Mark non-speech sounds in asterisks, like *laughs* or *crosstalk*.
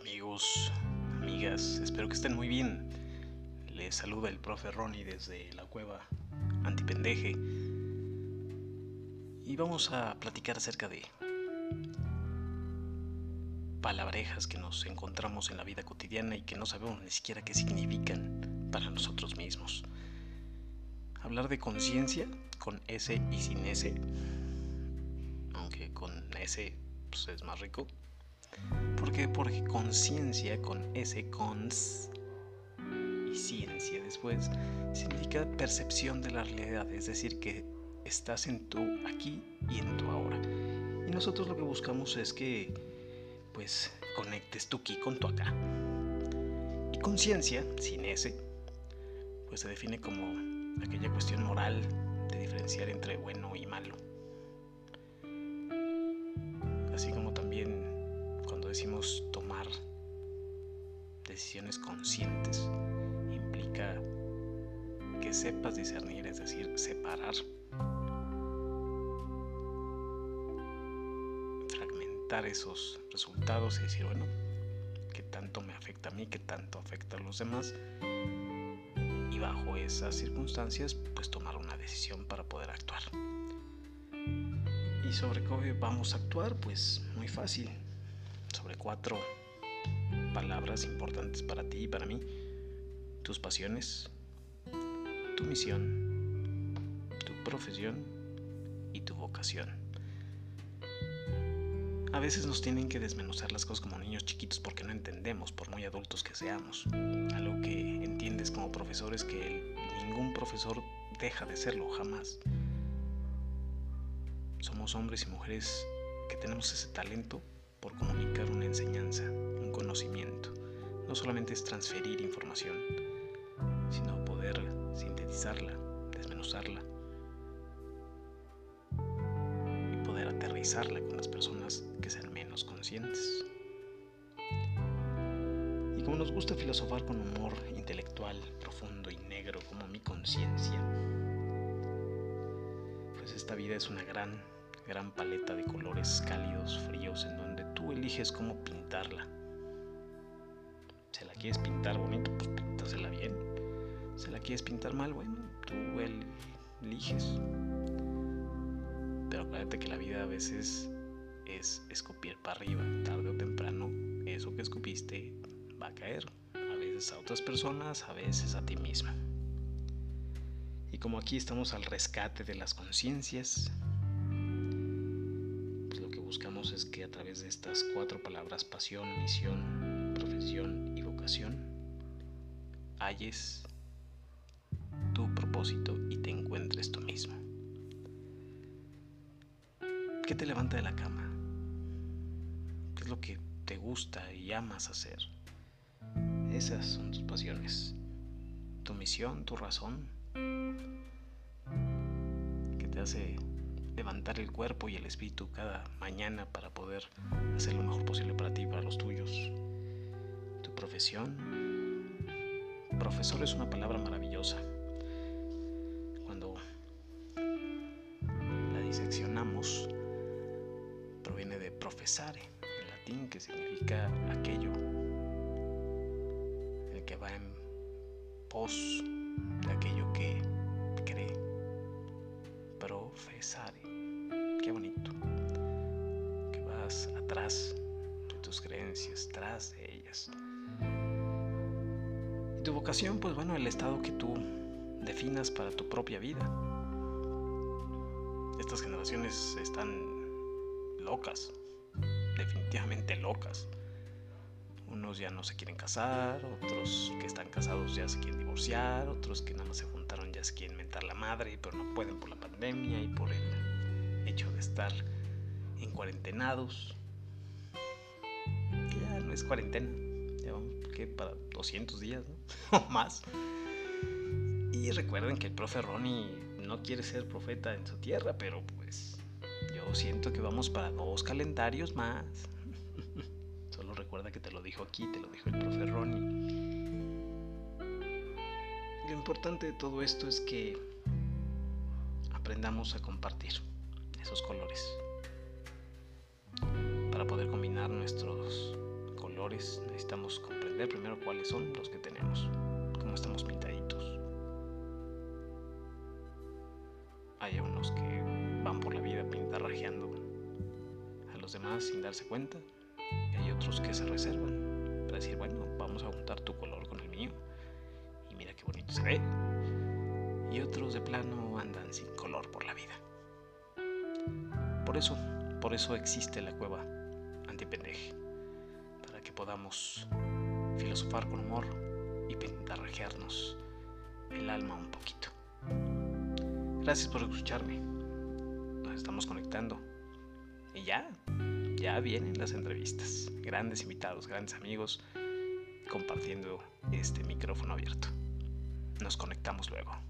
amigos, amigas, espero que estén muy bien. Les saluda el profe Ronnie desde la cueva Antipendeje. Y vamos a platicar acerca de palabrejas que nos encontramos en la vida cotidiana y que no sabemos ni siquiera qué significan para nosotros mismos. Hablar de conciencia con S y sin S, aunque con S pues, es más rico ¿Por qué? Porque conciencia con ese cons y ciencia después significa percepción de la realidad, es decir, que estás en tu aquí y en tu ahora. Y nosotros lo que buscamos es que pues conectes tu aquí con tu acá. Y conciencia, sin ese, pues se define como aquella cuestión moral de diferenciar entre bueno y malo. Decimos tomar decisiones conscientes, implica que sepas discernir, es decir, separar, fragmentar esos resultados y decir, bueno, ¿qué tanto me afecta a mí? ¿Qué tanto afecta a los demás? Y bajo esas circunstancias, pues tomar una decisión para poder actuar. ¿Y sobre cómo vamos a actuar? Pues muy fácil sobre cuatro palabras importantes para ti y para mí. Tus pasiones, tu misión, tu profesión y tu vocación. A veces nos tienen que desmenuzar las cosas como niños chiquitos porque no entendemos, por muy adultos que seamos. Algo que entiendes como profesor es que ningún profesor deja de serlo, jamás. Somos hombres y mujeres que tenemos ese talento por comunicar una enseñanza, un conocimiento. No solamente es transferir información, sino poder sintetizarla, desmenuzarla y poder aterrizarla con las personas que sean menos conscientes. Y como nos gusta filosofar con humor intelectual, profundo y negro como mi conciencia, pues esta vida es una gran, gran paleta de colores cálidos, fríos, eliges cómo pintarla. Si la quieres pintar bonito, pues bien. Si la quieres pintar mal, bueno, tú eliges. Pero acuérdate que la vida a veces es escupir para arriba. Tarde o temprano, eso que escupiste va a caer. A veces a otras personas, a veces a ti misma. Y como aquí estamos al rescate de las conciencias, de estas cuatro palabras, pasión, misión, profesión y vocación, halles tu propósito y te encuentres tú mismo. ¿Qué te levanta de la cama? ¿Qué es lo que te gusta y amas hacer? Esas son tus pasiones, tu misión, tu razón, que te hace levantar el cuerpo y el espíritu cada mañana para poder hacer lo mejor posible para ti y para los tuyos. Tu profesión. Profesor es una palabra maravillosa. Cuando la diseccionamos, proviene de profesare, en latín, que significa aquello, el que va en pos de aquello que cree. Profesare atrás de tus creencias, tras de ellas. Y tu vocación, pues bueno, el estado que tú definas para tu propia vida. Estas generaciones están locas, definitivamente locas. Unos ya no se quieren casar, otros que están casados ya se quieren divorciar, otros que nada más se juntaron ya se quieren mentar la madre, pero no pueden por la pandemia y por el hecho de estar en cuarentenados. Es cuarentena, vamos que para 200 días *laughs* o más. Y recuerden que el profe Ronnie no quiere ser profeta en su tierra, pero pues yo siento que vamos para dos calendarios más. *laughs* Solo recuerda que te lo dijo aquí, te lo dijo el profe Ronnie. Lo importante de todo esto es que aprendamos a compartir esos colores para poder combinar nuestros necesitamos comprender primero cuáles son los que tenemos, cómo estamos pintaditos. Hay unos que van por la vida pintarrajeando a los demás sin darse cuenta, y hay otros que se reservan para decir, bueno, vamos a juntar tu color con el mío, y mira qué bonito se ve. Y otros de plano andan sin color por la vida. Por eso, por eso existe la cueva antipendeje podamos filosofar con humor y pintarrajearnos el alma un poquito. Gracias por escucharme. Nos estamos conectando. Y ya, ya vienen las entrevistas. Grandes invitados, grandes amigos compartiendo este micrófono abierto. Nos conectamos luego.